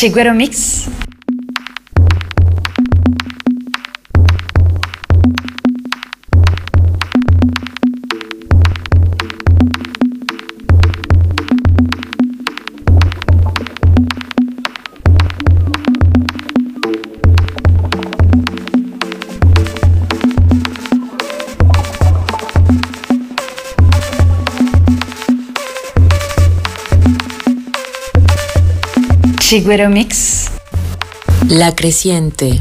Chiguero Mix. Chiguero Mix. La creciente.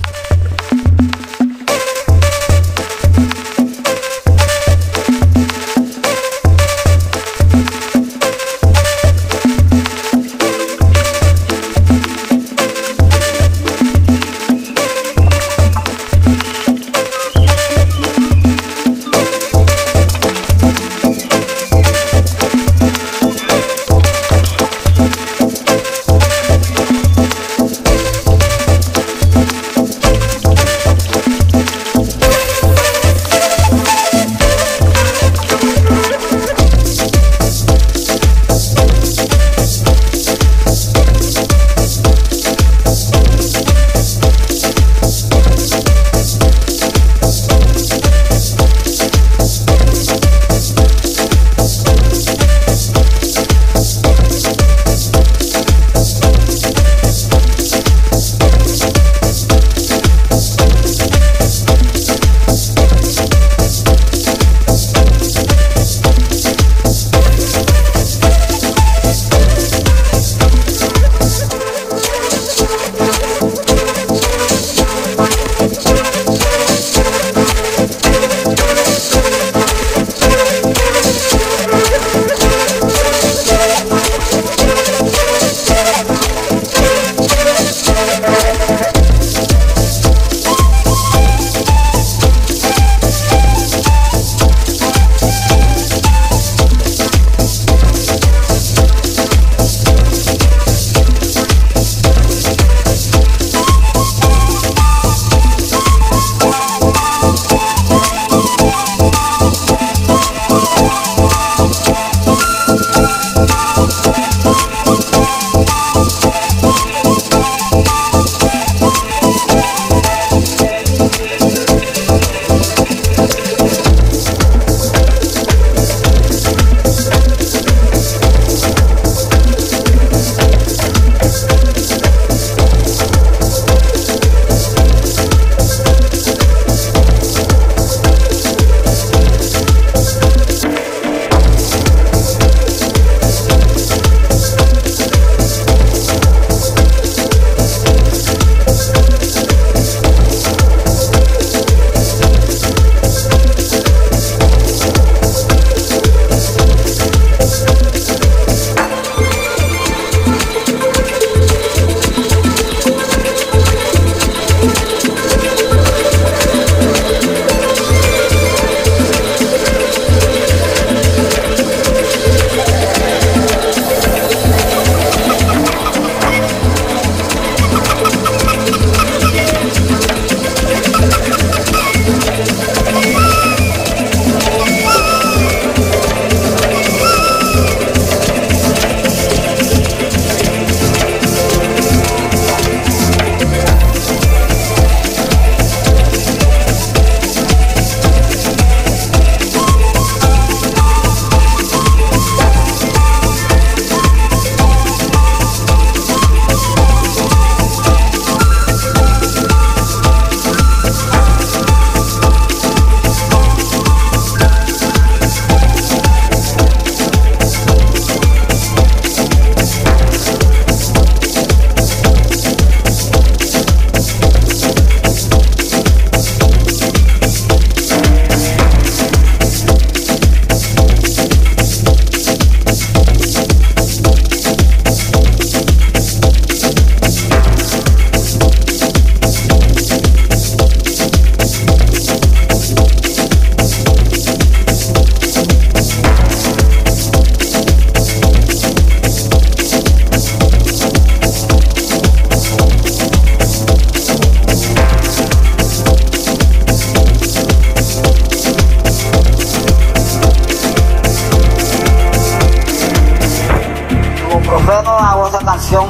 Volvemos a otra canción,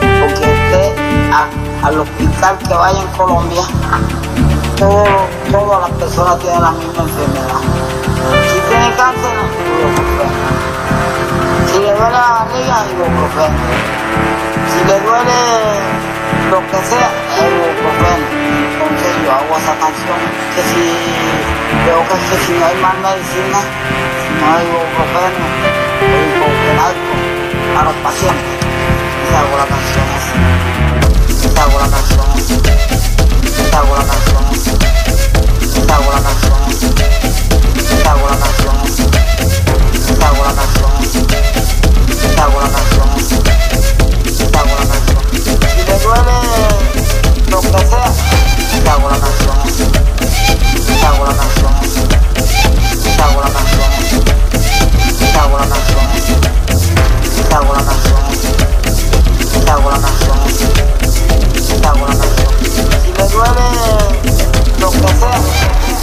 porque usted, a, al hospital que vaya en Colombia, todo, todas las personas tienen la misma enfermedad. Si tiene cáncer, ibuprofeno. Si le duele la barriga, ibuprofeno. Si le duele lo que sea, ibuprofeno. Entonces yo hago esa canción, que si veo que, si no hay más medicina, no hay ibuprofeno, el alcohol a los pacientes, y hago la canción así. Hago la canción así. Hago la canción así. Hago la canción así. Hago la canción así. Hago la canción así. Hago la canción así. Hago la canción le duele lo que sea, hago la canción así. Hago la canción así. Hago la canción así. Hago la canción. Si me duele lo que sea,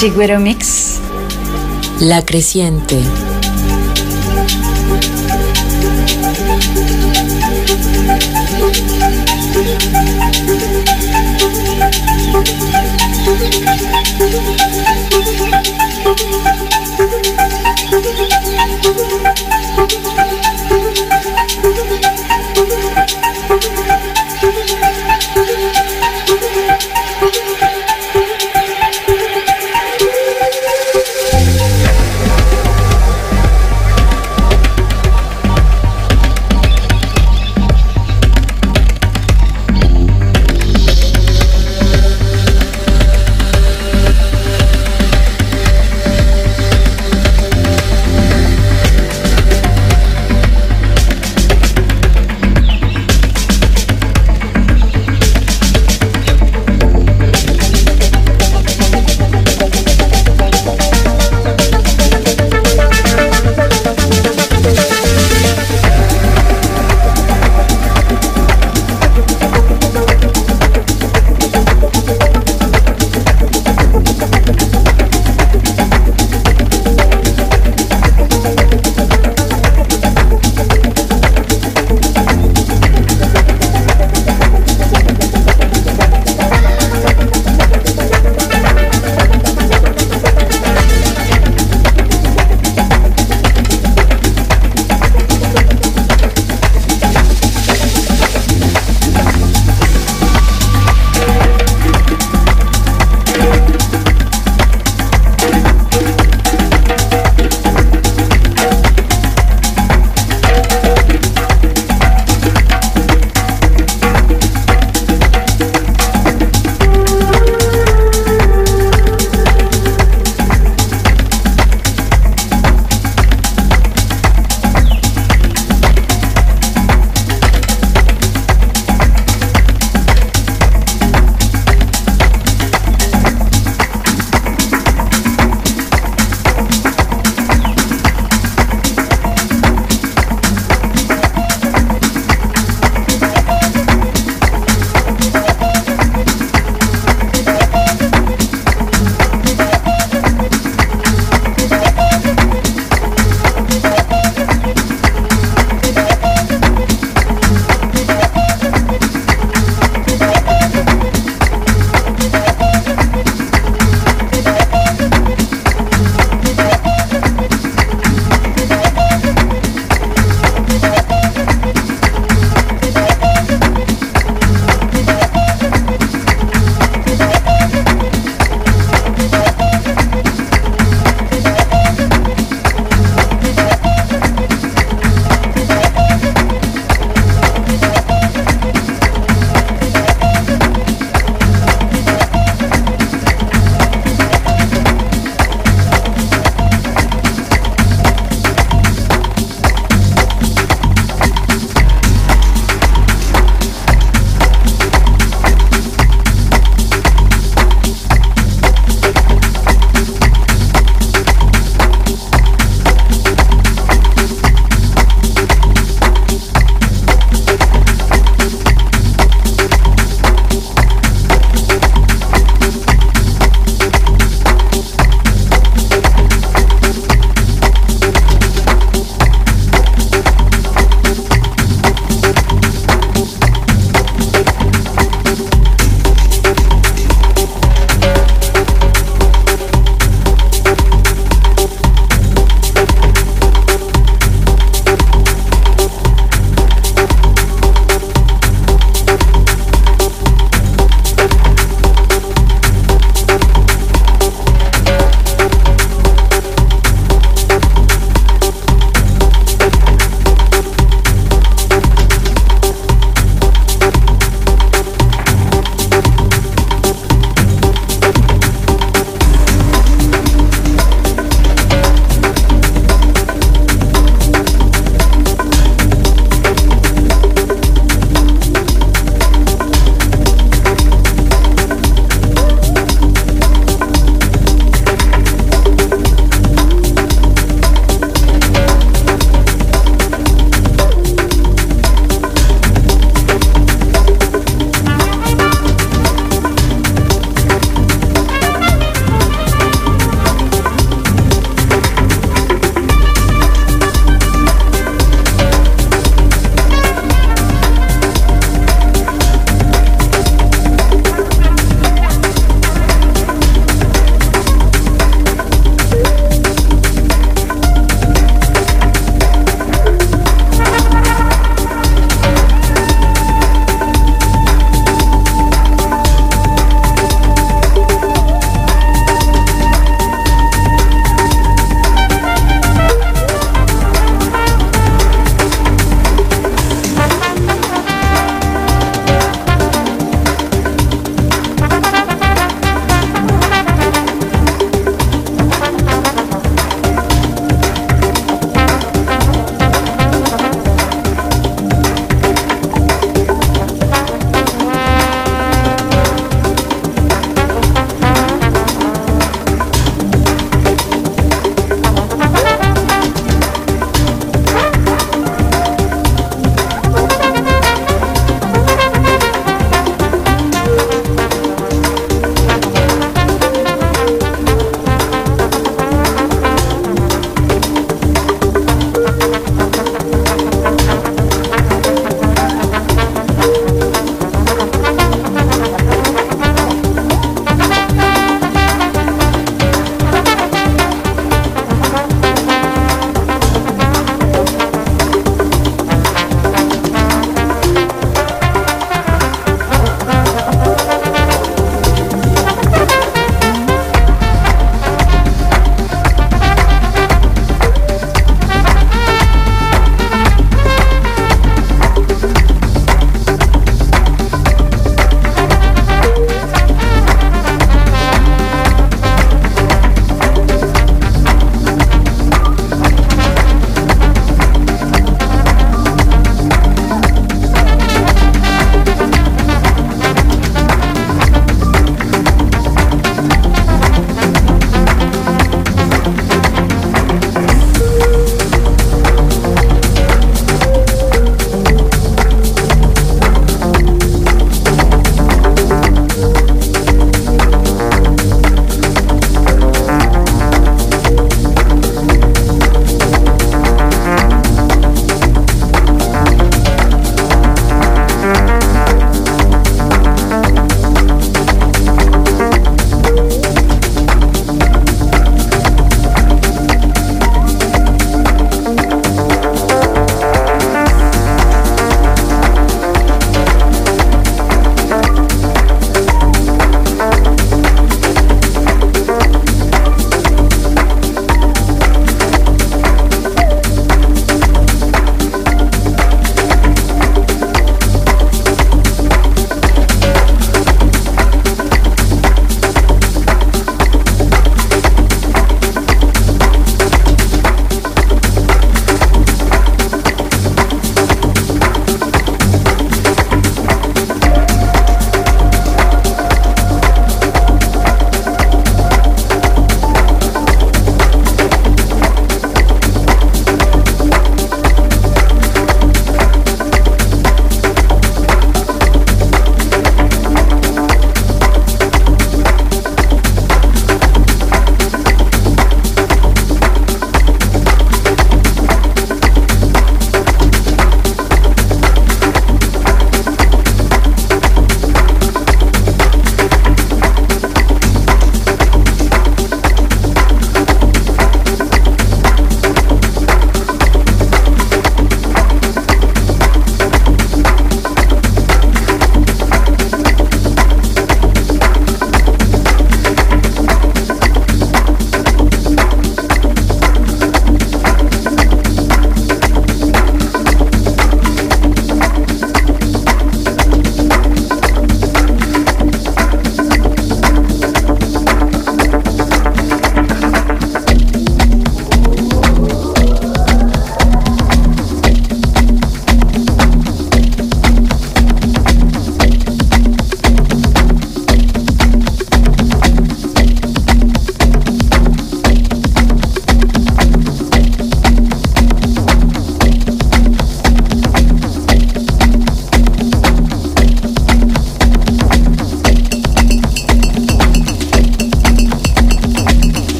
Shiguero Mix. La creciente.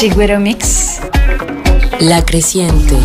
Chigüero Mix. La creciente.